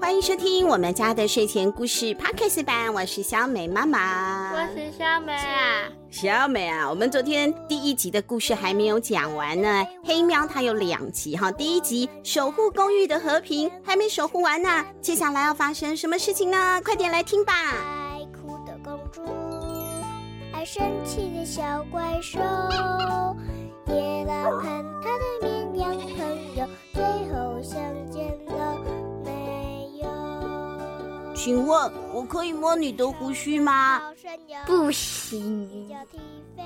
欢迎收听我们家的睡前故事 Podcast 版，我是小美妈妈，我是小美啊，小美啊，我们昨天第一集的故事还没有讲完呢。黑喵它有两集哈，第一集守护公寓的和平还没守护完呢，接下来要发生什么事情呢？快点来听吧。爱哭的公主，爱生气的小怪兽，野狼和他的绵羊朋友，最后相见请问我可以摸你的胡须吗？不行。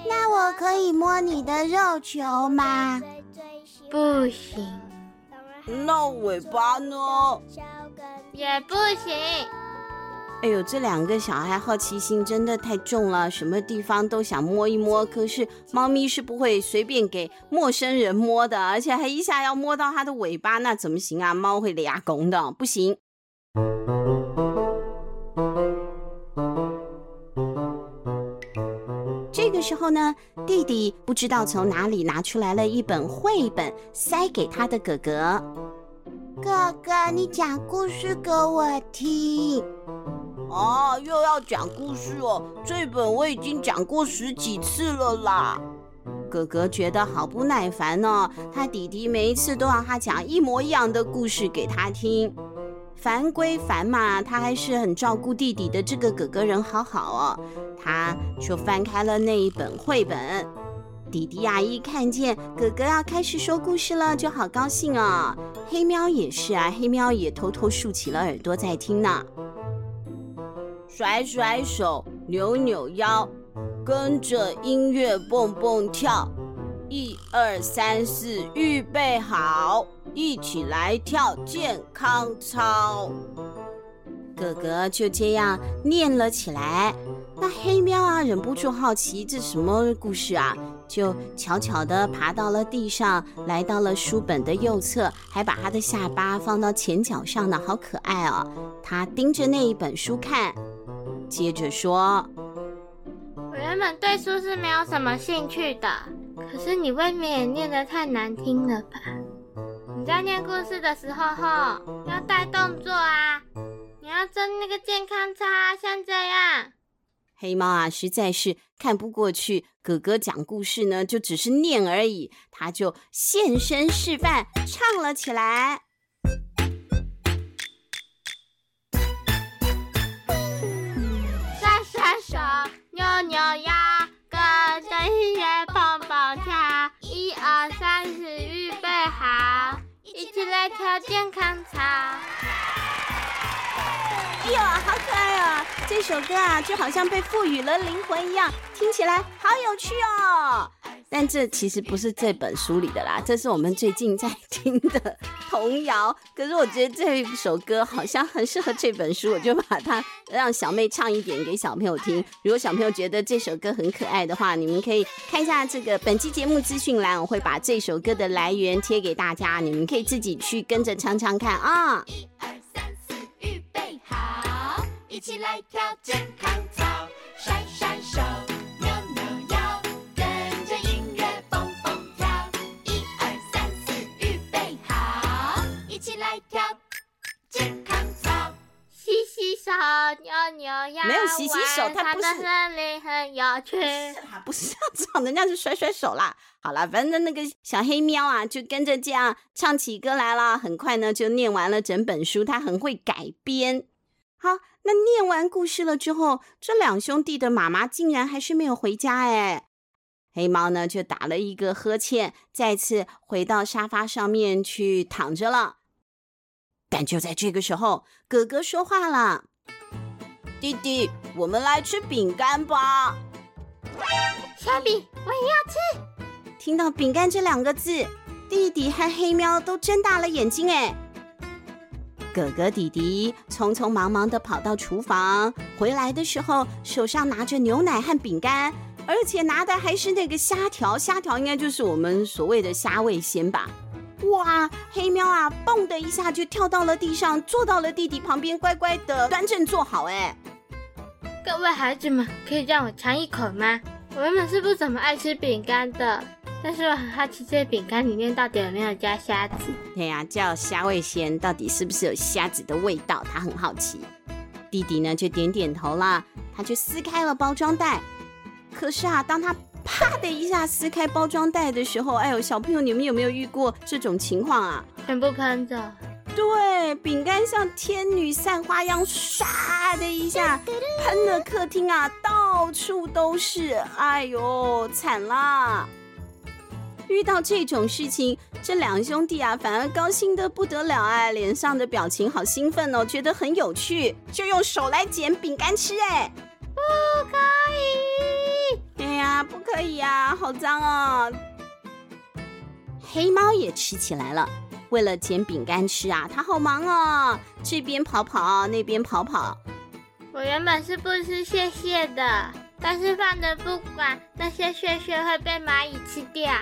那我可以摸你的肉球吗？不行。那尾巴呢？也不行。哎呦，这两个小孩好奇心真的太重了，什么地方都想摸一摸。可是猫咪是不会随便给陌生人摸的，而且还一下要摸到它的尾巴，那怎么行啊？猫会抓狂的，不行。个时候呢，弟弟不知道从哪里拿出来了一本绘本，塞给他的哥哥。哥哥，你讲故事给我听。啊，又要讲故事哦！这本我已经讲过十几次了啦。哥哥觉得好不耐烦哦，他弟弟每一次都让他讲一模一样的故事给他听。烦归烦嘛，他还是很照顾弟弟的。这个哥哥人好好哦，他就翻开了那一本绘本。弟弟阿姨看见哥哥要开始说故事了，就好高兴哦。黑喵也是啊，黑喵也偷偷竖起了耳朵在听呢。甩甩手，扭扭腰，跟着音乐蹦蹦跳。一二三四，预备好，一起来跳健康操。哥哥就这样念了起来。那黑喵啊，忍不住好奇，这什么故事啊？就悄悄地爬到了地上，来到了书本的右侧，还把他的下巴放到前脚上呢，好可爱哦。他盯着那一本书看，接着说：“我原本对书是没有什么兴趣的。”可是你未免也念得太难听了吧？你在念故事的时候，吼，要带动作啊！你要做那个健康操，像这样。黑猫啊，实在是看不过去，哥哥讲故事呢，就只是念而已，他就现身示范，唱了起来。刷刷手，扭扭腰，起来跳健康操。哎呦，好可爱啊！这首歌啊，就好像被赋予了灵魂一样，听起来好有趣哦。但这其实不是这本书里的啦，这是我们最近在听的童谣。可是我觉得这首歌好像很适合这本书，我就把它让小妹唱一点给小朋友听。如果小朋友觉得这首歌很可爱的话，你们可以看一下这个本期节目资讯栏，我会把这首歌的来源贴给大家，你们可以自己去跟着唱唱看啊。一二三四，预备好，一起来跳健康操，甩甩手。扭扭腰，跟着音乐蹦蹦跳。一二三四，预备好。一起跳健康操，洗洗手，扭扭腰没有洗洗手，它不是。很有趣，不是这样唱，人家是甩甩手啦。好了，反正那个小黑喵啊，就跟着这样唱起歌来了。很快呢，就念完了整本书，它很会改编。好，那念完故事了之后，这两兄弟的妈妈竟然还是没有回家哎。黑猫呢，就打了一个呵欠，再次回到沙发上面去躺着了。但就在这个时候，哥哥说话了。弟弟，我们来吃饼干吧。小饼，我也要吃。听到“饼干”这两个字，弟弟和黑喵都睁大了眼睛。哎，哥哥弟弟匆匆忙忙地跑到厨房，回来的时候手上拿着牛奶和饼干，而且拿的还是那个虾条。虾条应该就是我们所谓的虾味鲜吧。哇，黑喵啊，蹦的一下就跳到了地上，坐到了弟弟旁边，乖乖的端正坐好。哎。各位孩子们，可以让我尝一口吗？我原本是不怎么爱吃饼干的，但是我很好奇，这饼干里面到底有没有加虾子？对呀、啊，叫虾味鲜，到底是不是有虾子的味道？他很好奇。弟弟呢就点点头啦，他就撕开了包装袋。可是啊，当他啪的一下撕开包装袋的时候，哎呦，小朋友，你们有没有遇过这种情况啊？全部喷着。对，饼干像天女散花一样，唰的一下喷了客厅啊，到处都是。哎呦，惨啦！遇到这种事情，这两兄弟啊，反而高兴的不得了哎，脸上的表情好兴奋哦，觉得很有趣，就用手来捡饼干吃哎，不可以！哎呀，不可以呀，好脏哦！黑猫也吃起来了，为了捡饼干吃啊，它好忙哦，这边跑跑，那边跑跑。我原本是不吃屑屑的，但是放着不管，那些屑屑会被蚂蚁吃掉。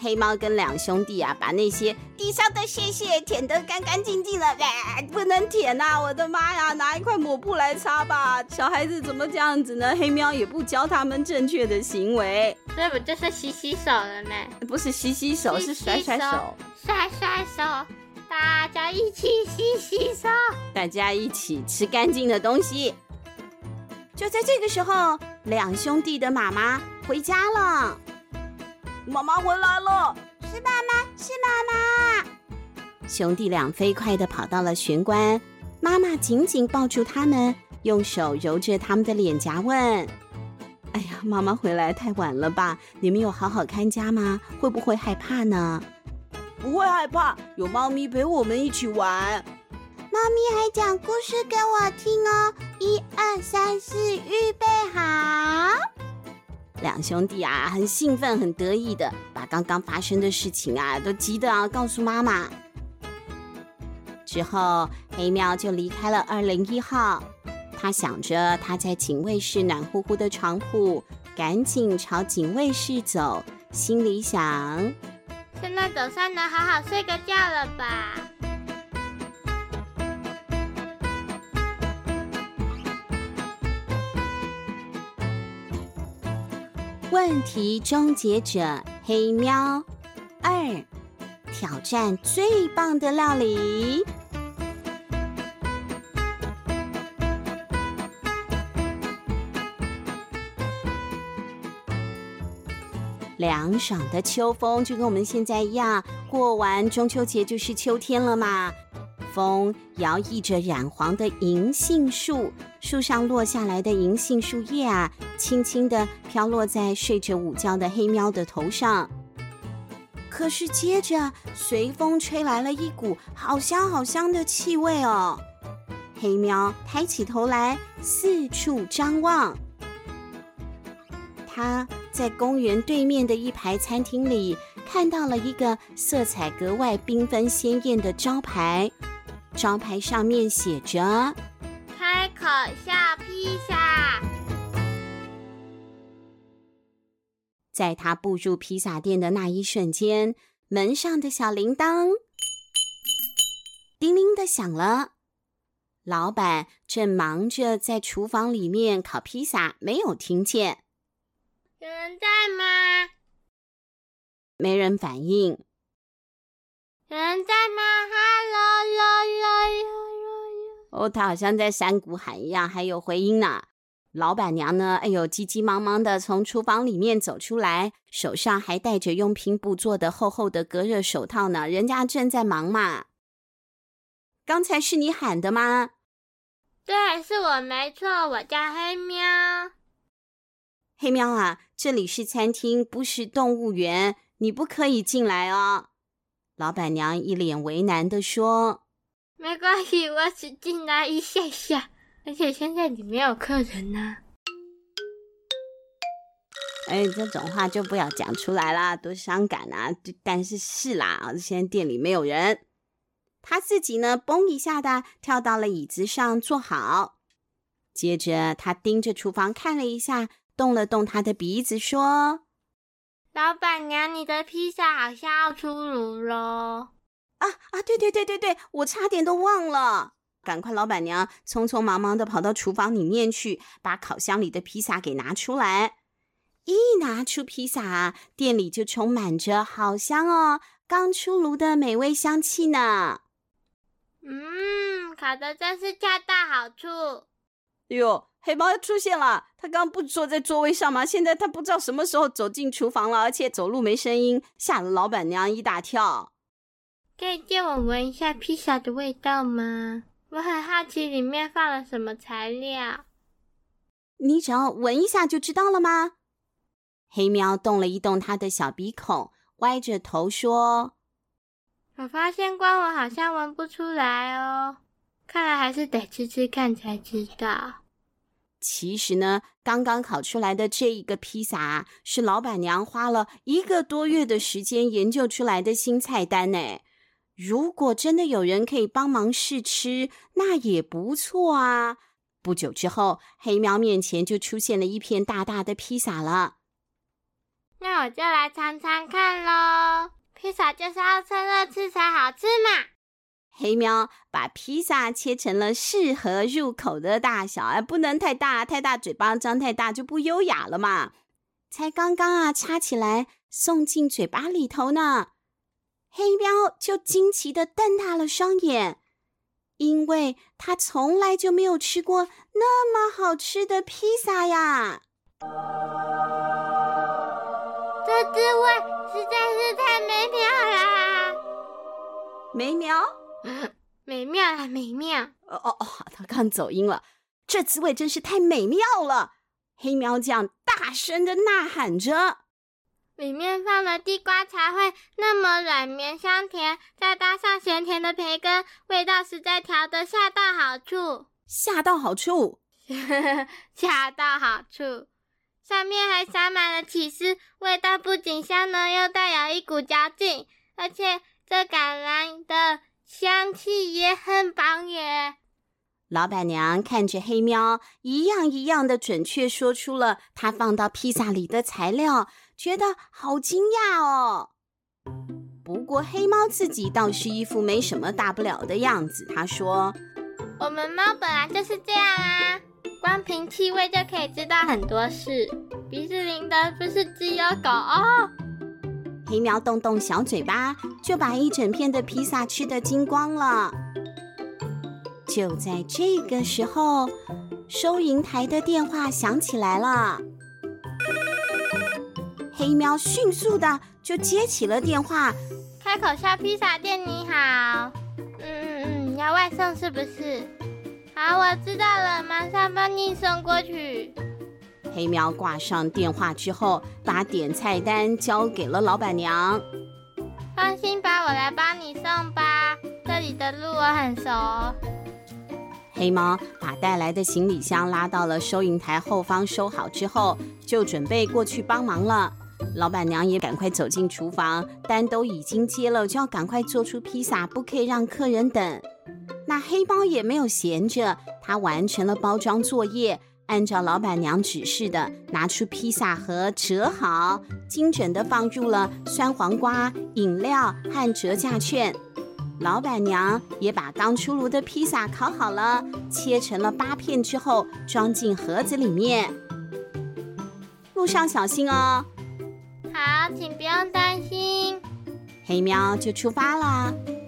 黑猫跟两兄弟啊，把那些地上的屑屑舔得干干净净的，哎，不能舔呐、啊！我的妈呀，拿一块抹布来擦吧！小孩子怎么这样子呢？黑喵也不教他们正确的行为，这不就是洗洗手了吗？不是洗洗手，洗洗手是甩甩手，甩甩手，大家一起洗洗手，大家一起吃干净的东西。就在这个时候，两兄弟的妈妈回家了。妈妈回来了，是妈妈，是妈妈。兄弟俩飞快地跑到了玄关，妈妈紧紧抱住他们，用手揉着他们的脸颊，问：“哎呀，妈妈回来太晚了吧？你们有好好看家吗？会不会害怕呢？”“不会害怕，有猫咪陪我们一起玩。”“猫咪还讲故事给我听哦，一二三四，预备好。”两兄弟啊，很兴奋、很得意的把刚刚发生的事情啊，都急得啊告诉妈妈。之后，黑喵就离开了二零一号。他想着他在警卫室暖乎乎的床铺，赶紧朝警卫室走，心里想：现在总算能好好睡个觉了吧。问题终结者黑喵二，挑战最棒的料理。凉爽的秋风就跟我们现在一样，过完中秋节就是秋天了嘛。风摇曳着染黄的银杏树，树上落下来的银杏树叶啊，轻轻地飘落在睡着午觉的黑喵的头上。可是接着，随风吹来了一股好香好香的气味哦。黑喵抬起头来，四处张望。他在公园对面的一排餐厅里，看到了一个色彩格外缤纷鲜艳的招牌。招牌上面写着“开口笑披萨”。在他步入披萨店的那一瞬间，门上的小铃铛叮铃的响了。老板正忙着在厨房里面烤披萨，没有听见。有人在吗？没人反应。有人在吗？Hello，哟哟哟哟哦，他好像在山谷喊一样，还有回音呢。老板娘呢？哎呦，急急忙忙的从厨房里面走出来，手上还戴着用拼布做的厚厚的隔热手套呢。人家正在忙嘛。刚才是你喊的吗？对，是我没错，我叫黑喵。黑喵啊，这里是餐厅，不是动物园，你不可以进来哦。老板娘一脸为难的说：“没关系，我只进来一下下，而且现在你没有客人呢。”哎，这种话就不要讲出来啦，多伤感啊！但是是啦，现在店里没有人。他自己呢，嘣一下的跳到了椅子上坐好，接着他盯着厨房看了一下，动了动他的鼻子说。老板娘，你的披萨好像要出炉喽！啊啊，对对对对对，我差点都忘了，赶快！老板娘匆匆忙忙的跑到厨房里面去，把烤箱里的披萨给拿出来。一拿出披萨啊，店里就充满着好香哦，刚出炉的美味香气呢。嗯，烤的真是恰到好处。哎呦，黑猫又出现了！它刚刚不坐在座位上吗？现在它不知道什么时候走进厨房了，而且走路没声音，吓了老板娘一大跳。可以借我闻一下披萨的味道吗？我很好奇里面放了什么材料。你只要闻一下就知道了吗？黑喵动了一动它的小鼻孔，歪着头说：“我发现光我好像闻不出来哦，看来还是得吃吃看才知道。”其实呢，刚刚烤出来的这一个披萨是老板娘花了一个多月的时间研究出来的新菜单呢。如果真的有人可以帮忙试吃，那也不错啊。不久之后，黑喵面前就出现了一片大大的披萨了。那我就来尝尝看喽。披萨就是要趁热吃才好吃嘛。黑喵把披萨切成了适合入口的大小，哎，不能太大，太大嘴巴张太大就不优雅了嘛。才刚刚啊，插起来送进嘴巴里头呢，黑喵就惊奇的瞪大了双眼。因为他从来就没有吃过那么好吃的披萨呀！这滋味实在是太美妙 啦！美妙？美妙啊，美妙！哦哦哦，他刚走音了。这滋味真是太美妙了！黑喵酱大声的呐喊着。里面放了地瓜才会那么软绵香甜，再搭上咸甜的培根，味道实在调得恰到好处。恰到好处，恰到好处。上面还撒满了起司，味道不仅香浓，又带有一股嚼劲，而且这橄榄的香气也很棒耶。老板娘看着黑喵，一样一样的准确说出了她放到披萨里的材料。觉得好惊讶哦！不过黑猫自己倒是一副没什么大不了的样子。他说：“我们猫本来就是这样啊，光凭气味就可以知道很多事。鼻子灵的不是只有狗哦。”黑喵动动小嘴巴，就把一整片的披萨吃得精光了。就在这个时候，收银台的电话响起来了。黑喵迅速的就接起了电话，开口笑披萨店，你好，嗯嗯嗯，要外送是不是？好，我知道了，马上帮你送过去。黑喵挂上电话之后，把点菜单交给了老板娘。放心吧，我来帮你送吧，这里的路我很熟。黑猫把带来的行李箱拉到了收银台后方收好之后，就准备过去帮忙了。老板娘也赶快走进厨房，单都已经接了，就要赶快做出披萨，不可以让客人等。那黑猫也没有闲着，他完成了包装作业，按照老板娘指示的，拿出披萨盒折好，精准的放入了酸黄瓜、饮料和折价券。老板娘也把刚出炉的披萨烤好了，切成了八片之后，装进盒子里面。路上小心哦。好，请不用担心。黑喵就出发了。耶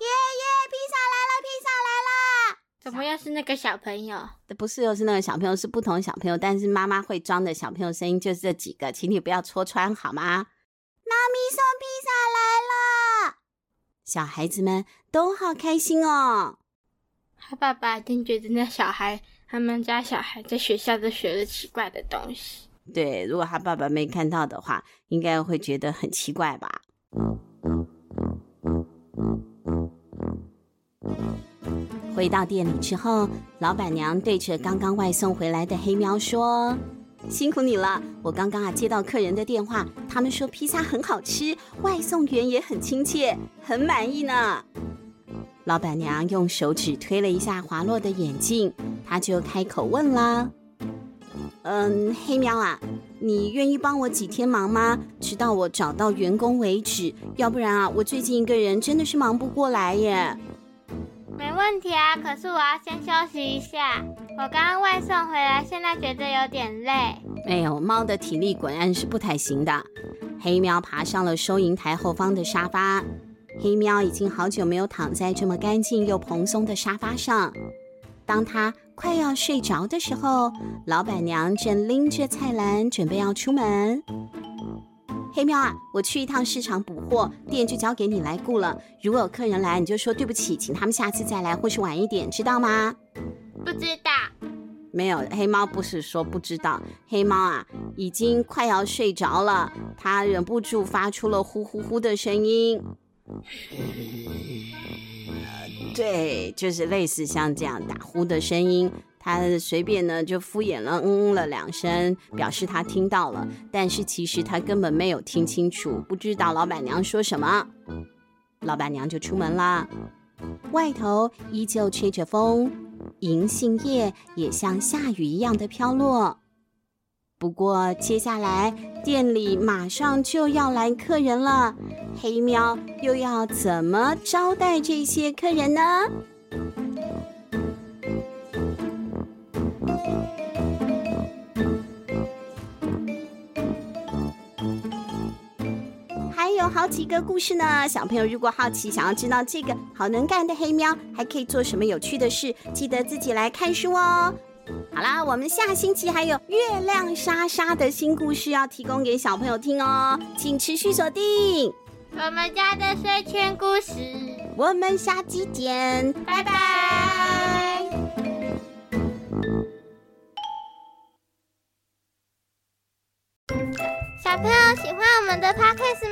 耶，披萨来了，披萨来了！怎么又是那个小朋友？不是，又是那个小朋友，是不同小朋友，但是妈妈会装的小朋友声音就是这几个，请你不要戳穿好吗？妈咪送披萨来了，小孩子们都好开心哦。他爸爸一定觉得那小孩，他们家小孩在学校都学了奇怪的东西。对，如果他爸爸没看到的话，应该会觉得很奇怪吧。回到店里之后，老板娘对着刚刚外送回来的黑喵说。辛苦你了，我刚刚啊接到客人的电话，他们说披萨很好吃，外送员也很亲切，很满意呢。老板娘用手指推了一下滑落的眼镜，她就开口问了：“嗯，黑喵啊，你愿意帮我几天忙吗？直到我找到员工为止。要不然啊，我最近一个人真的是忙不过来耶。没问题啊，可是我要先休息一下。我刚刚外送回来，现在觉得有点累。没有，猫的体力果然是不太行的。黑喵爬上了收银台后方的沙发。黑喵已经好久没有躺在这么干净又蓬松的沙发上。当他快要睡着的时候，老板娘正拎着菜篮准备要出门。黑喵啊，我去一趟市场补货，店就交给你来顾了。如果有客人来，你就说对不起，请他们下次再来，或是晚一点，知道吗？不知道。没有，黑猫不是说不知道，黑猫啊，已经快要睡着了，它忍不住发出了呼呼呼的声音。对，就是类似像这样打呼的声音，他随便呢就敷衍了嗯嗯了两声，表示他听到了，但是其实他根本没有听清楚，不知道老板娘说什么。老板娘就出门了，外头依旧吹着风，银杏叶也像下雨一样的飘落。不过接下来店里马上就要来客人了，黑喵又要怎么招待这些客人呢？有好几个故事呢，小朋友如果好奇想要知道这个好能干的黑喵还可以做什么有趣的事，记得自己来看书哦。好啦，我们下星期还有月亮莎莎的新故事要提供给小朋友听哦，请持续锁定我们家的睡前故事。我们下期见，拜拜。小朋友喜欢我们的 Podcast 吗？